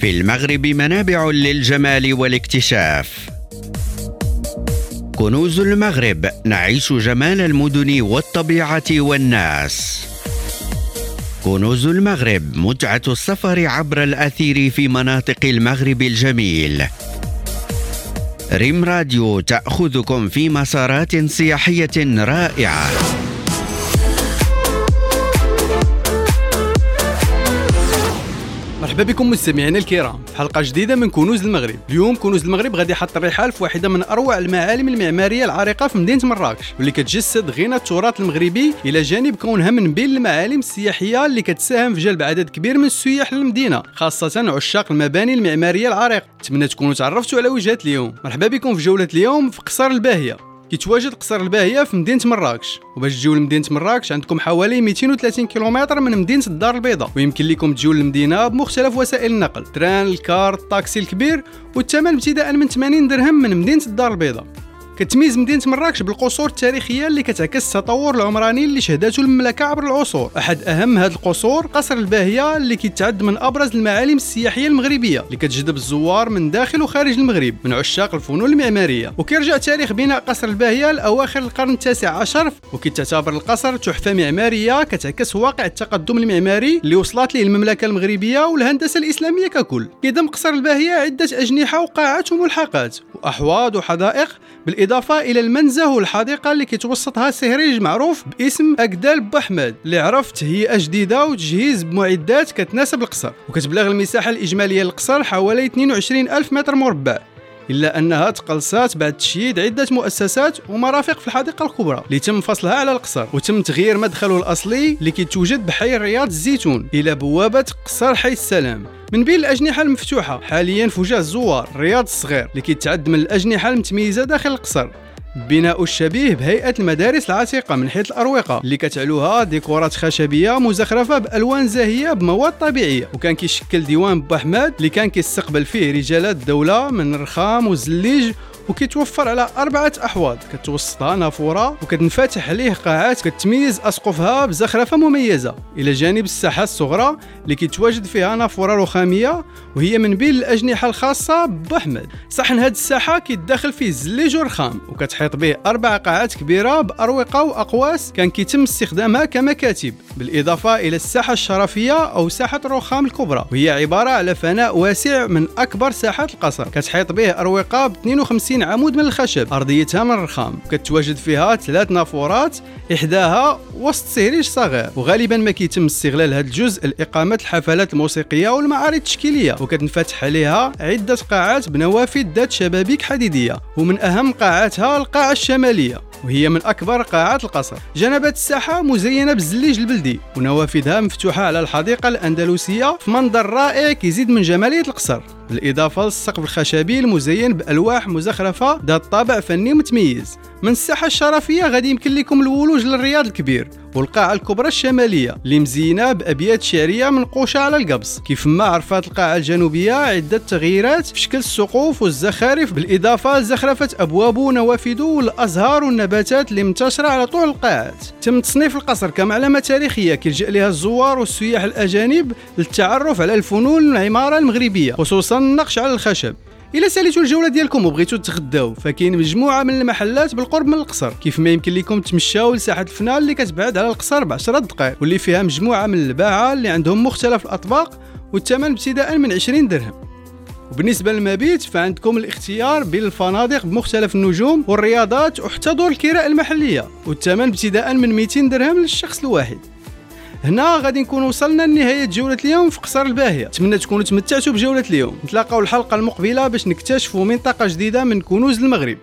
في المغرب منابع للجمال والاكتشاف. كنوز المغرب نعيش جمال المدن والطبيعة والناس. كنوز المغرب متعة السفر عبر الأثير في مناطق المغرب الجميل. ريم راديو تأخذكم في مسارات سياحية رائعة. مرحبا بكم مستمعينا الكرام. في حلقة جديدة من كنوز المغرب. اليوم كنوز المغرب غادي يحط الرحال في واحدة من أروع المعالم المعمارية العريقة في مدينة مراكش واللي كتجسد غنى التراث المغربي إلى جانب كونها من بين المعالم السياحية اللي كتساهم في جلب عدد كبير من السياح للمدينة خاصة عشاق المباني المعمارية العريقة. نتمنى تكونوا تعرفتوا على وجهات اليوم. مرحبا بكم في جولة اليوم في قصر الباهية. كيتواجد قصر الباهية في مدينة مراكش. وباش تجيو لمدينة مراكش عندكم حوالي 230 كيلومتر من مدينة الدار البيضاء. ويمكن لكم تجيو للمدينة بمختلف وسائل النقل. تران الكار الطاكسي الكبير والثمن ابتداء من 80 درهم من مدينة الدار البيضاء. كتميز مدينة مراكش بالقصور التاريخية اللي كتعكس التطور العمراني اللي شهدته المملكة عبر العصور. أحد أهم هذه القصور قصر الباهية اللي كيتعد من أبرز المعالم السياحية المغربية اللي كتجذب الزوار من داخل وخارج المغرب من عشاق الفنون المعمارية. وكيرجع تاريخ بناء قصر الباهية لأواخر القرن التاسع عشر وكتعتبر القصر تحفة معمارية كتعكس واقع التقدم المعماري اللي وصلت ليه المملكة المغربية والهندسة الإسلامية ككل. كيضم قصر الباهية عدة أجنحة وقاعات وملحقات وأحواض وحدائق بالإضافة إلى المنزه والحديقة اللي كيتوسطها سهريج معروف باسم أكدال بوحمد اللي عرف تهيئة جديدة وتجهيز بمعدات كتناسب القصر. وكتبلغ المساحة الإجمالية للقصر حوالي 22 ألف متر مربع. إلا أنها تقلصات بعد تشييد عدة مؤسسات ومرافق في الحديقة الكبرى اللي تم فصلها على القصر. وتم تغيير مدخله الأصلي اللي كيتوجد بحي رياض الزيتون إلى بوابة قصر حي السلام. من بين الأجنحة المفتوحة حاليا في وجه الزوار رياض الصغير اللي كيتعد من الأجنحة المتميزة داخل القصر. بناء الشبيه بهيئة المدارس العتيقة من حيث الأروقة اللي كتعلوها ديكورات خشبية مزخرفة بألوان زاهية بمواد طبيعية. وكان كيشكل ديوان بوحماد اللي كان كيستقبل فيه رجالات الدولة من الرخام والزليج وكيتوفر على أربعة أحواض. كتوسطها نافورة وكتنفتح عليه قاعات كتميز أسقفها بزخرفة مميزة. إلى جانب الساحة الصغرى اللي كيتواجد فيها نافورة رخامية وهي من بين الأجنحة الخاصة بأحمد صحن هاد الساحة كيتداخل فيه الزليج والرخام وكتحيط به أربع قاعات كبيرة بأروقة وأقواس. كان كيتم استخدامها كمكاتب بالإضافة إلى الساحة الشرفية أو ساحة الرخام الكبرى. وهي عبارة على فناء واسع من أكبر ساحات القصر. كتحيط به أروقة ب 52 30 عمود من الخشب. أرضيتها من الرخام. كتواجد فيها ثلاث نافورات إحداها وسط سهريج صغير. وغالبا ما كيتم استغلال هذا الجزء لإقامة الحفلات الموسيقية والمعارض التشكيلية. وكتنفتح عليها عدة قاعات بنوافذ ذات شبابيك حديدية. ومن أهم قاعاتها القاعة الشمالية. وهي من أكبر قاعات القصر. جنبات الساحة مزينة بالزليج البلدي. ونوافذها مفتوحة على الحديقة الأندلسية في منظر رائع كيزيد من جمالية القصر. بالإضافة للسقف الخشبي المزين بألواح مزخرفة ذات طابع فني متميز. من الساحة الشرفية غادي يمكن لكم الولوج للرياض الكبير والقاعة الكبرى الشمالية اللي مزينة بأبيات شعرية منقوشة على القبص كيف ما عرفات القاعة الجنوبية عدة تغييرات في شكل السقوف والزخارف بالإضافة لزخرفة أبوابه ونوافذه والأزهار والنباتات اللي منتشرة على طول القاعات. تم تصنيف القصر كمعلمة تاريخية كيلجأ لها الزوار والسياح الأجانب للتعرف على الفنون العمارة المغربية خصوصا النقش على الخشب. إلا ساليتوا الجولة ديالكم وبغيتوا تغداو فكاين مجموعة من المحلات بالقرب من القصر. كيف ما يمكن لكم تمشاو لساحة الفنان اللي كتبعد على القصر ب 10 دقائق واللي فيها مجموعة من الباعة اللي عندهم مختلف الأطباق والثمن ابتداء من 20 درهم. وبالنسبة للمبيت فعندكم الاختيار بين الفنادق بمختلف النجوم والرياضات وحتى دور الكراء المحلية والثمن ابتداء من 200 درهم للشخص الواحد. هنا غادي نكون وصلنا لنهاية جولة اليوم في قصر الباهية. نتمنى تكونوا تمتعتوا بجولة اليوم. نتلاقاو الحلقة المقبلة باش نكتشفوا منطقة جديدة من كنوز المغرب.